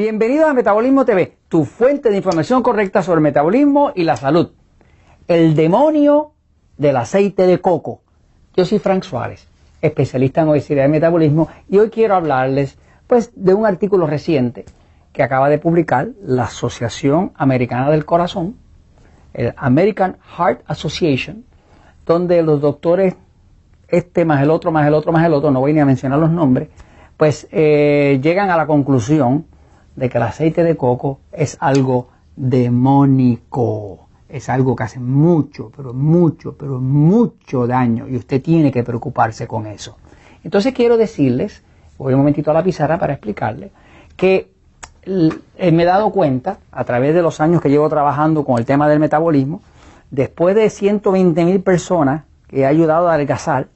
Bienvenido a Metabolismo TV, tu fuente de información correcta sobre el metabolismo y la salud. El demonio del aceite de coco. Yo soy Frank Suárez, especialista en obesidad y metabolismo, y hoy quiero hablarles pues de un artículo reciente que acaba de publicar la Asociación Americana del Corazón, el American Heart Association, donde los doctores, este más el otro, más el otro, más el otro, no voy ni a mencionar los nombres, pues eh, llegan a la conclusión de que el aceite de coco es algo demónico, es algo que hace mucho, pero mucho, pero mucho daño y usted tiene que preocuparse con eso. Entonces quiero decirles, voy un momentito a la pizarra para explicarles, que eh, me he dado cuenta, a través de los años que llevo trabajando con el tema del metabolismo, después de 120 mil personas que he ayudado a adelgazar,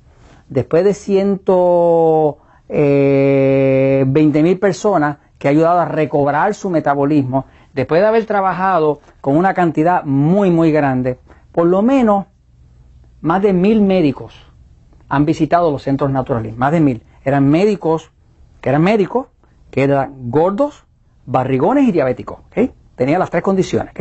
después de 120 eh, mil personas que he ayudado a recobrar su metabolismo, después de haber trabajado con una cantidad muy, muy grande, por lo menos más de mil médicos han visitado los centros naturales, más de mil. Eran médicos que eran médicos, que eran gordos, barrigones y diabéticos. Tenía las tres condiciones.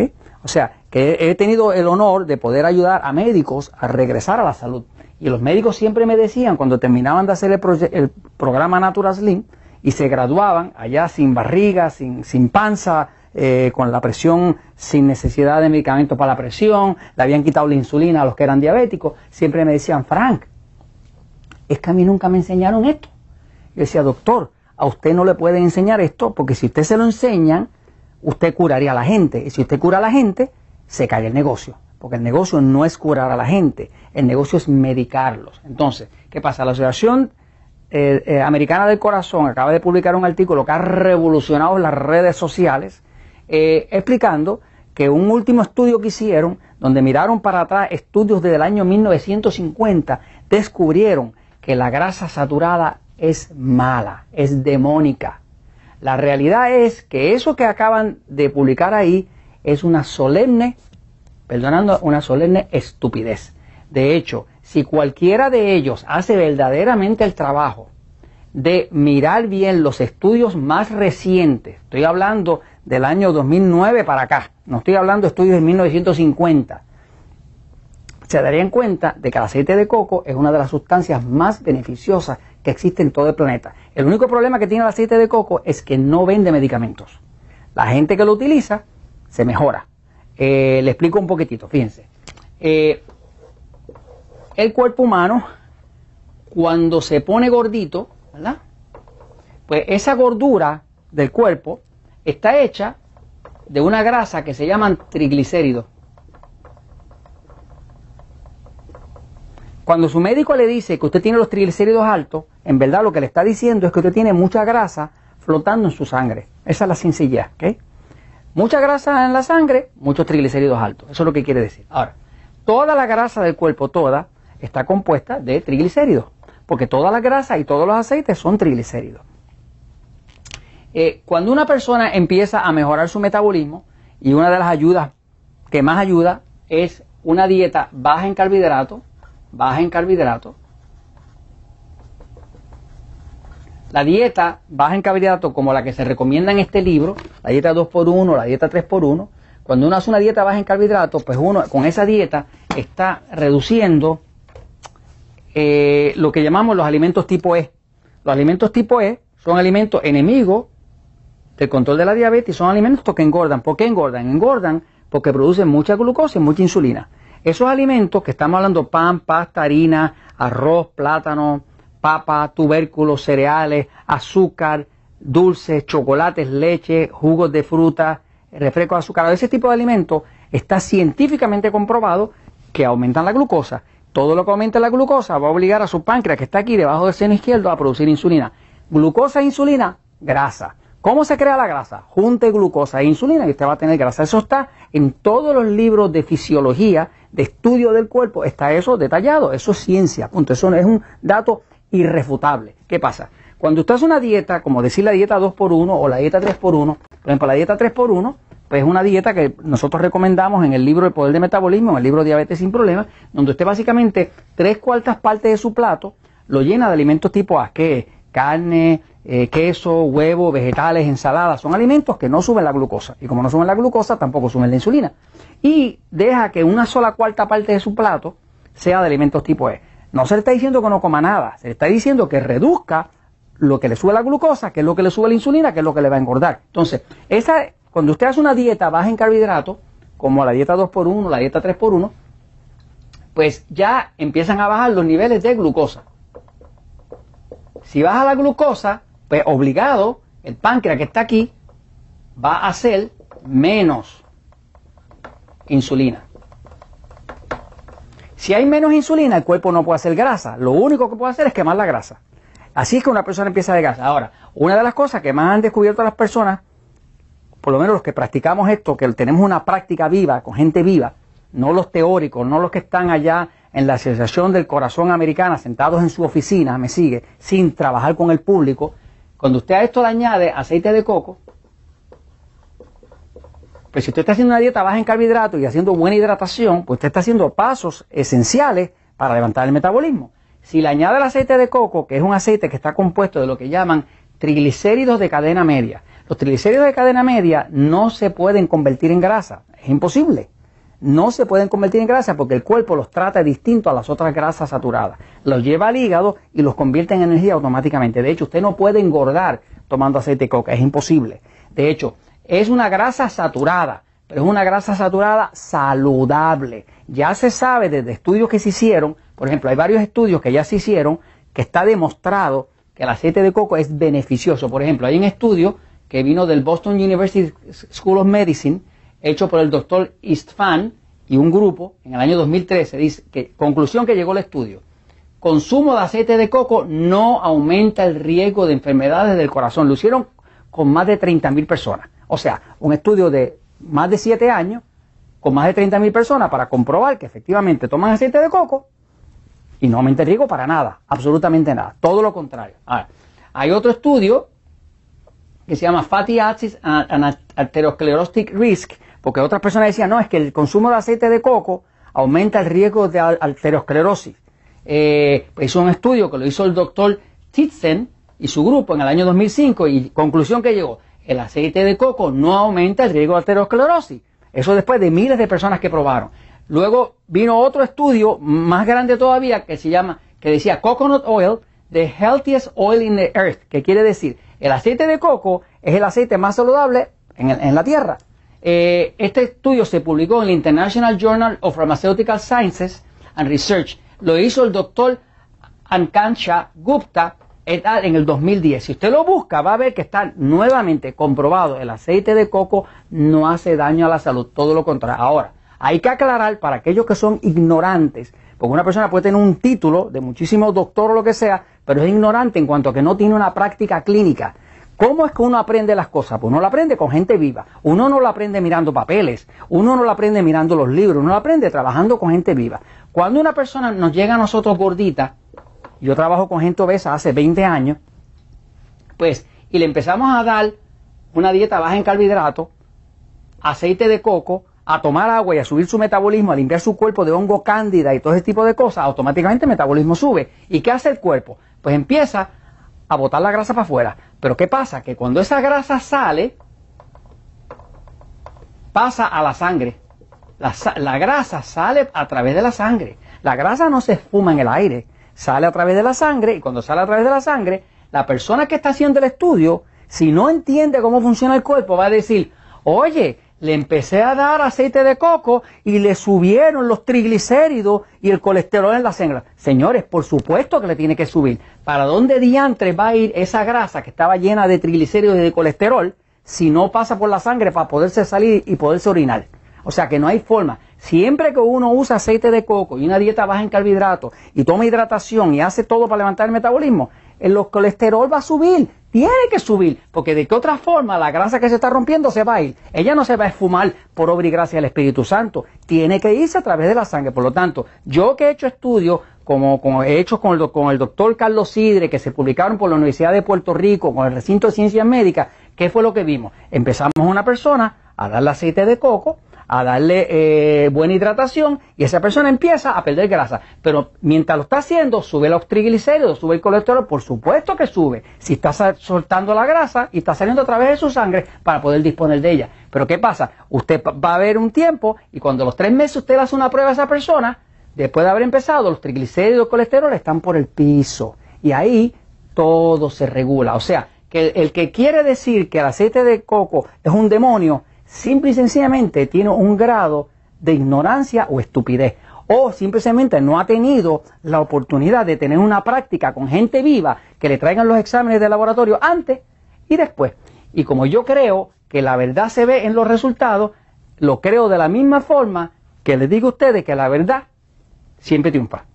O sea, que he tenido el honor de poder ayudar a médicos a regresar a la salud. Y los médicos siempre me decían, cuando terminaban de hacer el, programa Natural Slim y se graduaban allá sin barriga, sin, sin panza, eh, con la presión sin necesidad de medicamentos para la presión, le habían quitado la insulina a los que eran diabéticos, siempre me decían, Frank, es que a mí nunca me enseñaron esto. Yo decía, doctor, a usted no le pueden enseñar esto porque si usted se lo enseñan, usted curaría a la gente. Y si usted cura a la gente, se cae el negocio. Porque el negocio no es curar a la gente, el negocio es medicarlos. Entonces, ¿qué pasa? La Asociación eh, eh, Americana del Corazón acaba de publicar un artículo que ha revolucionado las redes sociales eh, explicando que un último estudio que hicieron, donde miraron para atrás estudios desde el año 1950, descubrieron que la grasa saturada es mala, es demónica. La realidad es que eso que acaban de publicar ahí es una solemne, perdonando, una solemne estupidez. De hecho, si cualquiera de ellos hace verdaderamente el trabajo de mirar bien los estudios más recientes, estoy hablando del año 2009 para acá, no estoy hablando de estudios de 1950, se darían cuenta de que el aceite de coco es una de las sustancias más beneficiosas que existe en todo el planeta. El único problema que tiene el aceite de coco es que no vende medicamentos. La gente que lo utiliza se mejora. Eh, le explico un poquitito, fíjense. Eh, el cuerpo humano, cuando se pone gordito, ¿verdad? Pues esa gordura del cuerpo está hecha de una grasa que se llaman triglicéridos. Cuando su médico le dice que usted tiene los triglicéridos altos, en verdad lo que le está diciendo es que usted tiene mucha grasa flotando en su sangre. Esa es la sencillez, ¿ok? Mucha grasa en la sangre, muchos triglicéridos altos. Eso es lo que quiere decir. Ahora, toda la grasa del cuerpo, toda, está compuesta de triglicéridos. Porque toda la grasa y todos los aceites son triglicéridos. Eh, cuando una persona empieza a mejorar su metabolismo, y una de las ayudas que más ayuda es una dieta baja en carbohidratos, baja en carbohidratos. La dieta baja en carbohidratos, como la que se recomienda en este libro, la dieta 2x1, la dieta 3x1, cuando uno hace una dieta baja en carbohidratos, pues uno con esa dieta está reduciendo eh, lo que llamamos los alimentos tipo E. Los alimentos tipo E son alimentos enemigos del control de la diabetes son alimentos que engordan. ¿Por qué engordan? Engordan porque producen mucha glucosa y mucha insulina. Esos alimentos que estamos hablando, pan, pasta, harina, arroz, plátano, papa, tubérculos, cereales, azúcar, dulces, chocolates, leche, jugos de fruta, refrescos azucarados, ese tipo de alimentos está científicamente comprobado que aumentan la glucosa. Todo lo que aumenta la glucosa va a obligar a su páncreas, que está aquí debajo del seno izquierdo, a producir insulina. Glucosa e insulina, grasa. ¿Cómo se crea la grasa? Junte glucosa e insulina y usted va a tener grasa. Eso está en todos los libros de fisiología, de estudio del cuerpo, está eso detallado. Eso es ciencia. Punto. Eso es un dato irrefutable. ¿Qué pasa? Cuando usted hace una dieta, como decir la dieta 2x1 o la dieta 3x1, por ejemplo, la dieta 3x1, pues es una dieta que nosotros recomendamos en el libro El Poder de Metabolismo, en el libro Diabetes sin Problemas, donde usted básicamente tres cuartas partes de su plato lo llena de alimentos tipo A, que carne, eh, queso, huevo, vegetales, ensaladas, son alimentos que no suben la glucosa. Y como no suben la glucosa, tampoco suben la insulina. Y deja que una sola cuarta parte de su plato sea de alimentos tipo E. No se le está diciendo que no coma nada, se le está diciendo que reduzca lo que le sube la glucosa, que es lo que le sube la insulina, que es lo que le va a engordar. Entonces, esa, cuando usted hace una dieta baja en carbohidratos, como la dieta 2x1, la dieta 3x1, pues ya empiezan a bajar los niveles de glucosa. Si baja la glucosa, pues obligado, el páncreas que está aquí va a hacer menos insulina. Si hay menos insulina, el cuerpo no puede hacer grasa. Lo único que puede hacer es quemar la grasa. Así es que una persona empieza a grasa. Ahora, una de las cosas que más han descubierto las personas, por lo menos los que practicamos esto, que tenemos una práctica viva, con gente viva, no los teóricos, no los que están allá en la Asociación del Corazón Americana, sentados en su oficina, me sigue, sin trabajar con el público, cuando usted a esto le añade aceite de coco, pues si usted está haciendo una dieta baja en carbohidratos y haciendo buena hidratación, pues usted está haciendo pasos esenciales para levantar el metabolismo. Si le añade el aceite de coco, que es un aceite que está compuesto de lo que llaman triglicéridos de cadena media, los triglicéridos de cadena media no se pueden convertir en grasa, es imposible. No se pueden convertir en grasa porque el cuerpo los trata distinto a las otras grasas saturadas. Los lleva al hígado y los convierte en energía automáticamente. De hecho, usted no puede engordar tomando aceite de coco, es imposible. De hecho, es una grasa saturada, pero es una grasa saturada saludable. Ya se sabe desde estudios que se hicieron, por ejemplo, hay varios estudios que ya se hicieron que está demostrado que el aceite de coco es beneficioso. Por ejemplo, hay un estudio que vino del Boston University School of Medicine, hecho por el doctor Istvan y un grupo en el año 2013. Dice que, conclusión que llegó el estudio, consumo de aceite de coco no aumenta el riesgo de enfermedades del corazón. Lo hicieron con más de 30.000 personas. O sea, un estudio de más de 7 años con más de 30.000 personas para comprobar que efectivamente toman aceite de coco y no aumenta el riesgo para nada, absolutamente nada, todo lo contrario. Ahora, hay otro estudio que se llama Fatty Acids and Atherosclerotic Risk, porque otras personas decían, no, es que el consumo de aceite de coco aumenta el riesgo de arteriosclerosis. Eh, pues hizo un estudio que lo hizo el doctor Titzen y su grupo en el año 2005 y conclusión que llegó, el aceite de coco no aumenta el riesgo de arteriosclerosis. Eso después de miles de personas que probaron. Luego vino otro estudio más grande todavía que se llama, que decía Coconut Oil, the healthiest oil in the earth, que quiere decir, el aceite de coco es el aceite más saludable en, la tierra. Eh, este estudio se publicó en el International Journal of Pharmaceutical Sciences and Research. Lo hizo el doctor Ankansha Gupta en el 2010. Si usted lo busca, va a ver que está nuevamente comprobado, el aceite de coco no hace daño a la salud, todo lo contrario. Ahora, hay que aclarar para aquellos que son ignorantes, porque una persona puede tener un título de muchísimo doctor o lo que sea, pero es ignorante en cuanto a que no tiene una práctica clínica. ¿Cómo es que uno aprende las cosas? Pues uno lo aprende con gente viva. Uno no lo aprende mirando papeles, uno no lo aprende mirando los libros, uno lo aprende trabajando con gente viva. Cuando una persona nos llega a nosotros gordita, yo trabajo con gente obesa hace 20 años, pues, y le empezamos a dar una dieta baja en carbohidratos, aceite de coco, a tomar agua y a subir su metabolismo, a limpiar su cuerpo de hongo cándida y todo ese tipo de cosas, automáticamente el metabolismo sube. ¿Y qué hace el cuerpo? Pues empieza a botar la grasa para afuera. Pero ¿qué pasa? Que cuando esa grasa sale, pasa a la sangre. La, la, grasa sale a través de la sangre. La grasa no se esfuma en el aire sale a través de la sangre y cuando sale a través de la sangre, la persona que está haciendo el estudio, si no entiende cómo funciona el cuerpo, va a decir, oye, le empecé a dar aceite de coco y le subieron los triglicéridos y el colesterol en la sangre. Señores, por supuesto que le tiene que subir. ¿Para dónde diantres va a ir esa grasa que estaba llena de triglicéridos y de colesterol si no pasa por la sangre para poderse salir y poderse orinar? O sea que no hay forma. Siempre que uno usa aceite de coco y una dieta baja en carbohidratos y toma hidratación y hace todo para levantar el metabolismo, el colesterol va a subir. Tiene que subir, porque de qué otra forma la grasa que se está rompiendo se va a ir. Ella no se va a esfumar por obra y gracia del Espíritu Santo. Tiene que irse a través de la sangre. Por lo tanto, yo que he hecho estudios, como, como, he hecho con el, con el doctor Carlos Sidre, que se publicaron por la Universidad de Puerto Rico, con el recinto de ciencias médicas, ¿qué fue lo que vimos? Empezamos a una persona a darle aceite de coco, a darle eh, buena hidratación y esa persona empieza a perder grasa. Pero mientras lo está haciendo, sube los triglicéridos, sube el colesterol, por supuesto que sube. Si está soltando la grasa y está saliendo a través de su sangre para poder disponer de ella. Pero ¿qué pasa? Usted va a ver un tiempo y cuando los tres meses usted le hace una prueba a esa persona, después de haber empezado, los triglicéridos y el colesterol están por el piso. Y ahí todo se regula. O sea, que el, que quiere decir que el aceite de coco es un demonio, simple y sencillamente tiene un grado de ignorancia o estupidez. O simplemente no ha tenido la oportunidad de tener una práctica con gente viva que le traigan los exámenes de laboratorio antes y después. Y como yo creo que la verdad se ve en los resultados, lo creo de la misma forma que les digo a ustedes que la verdad siempre triunfa.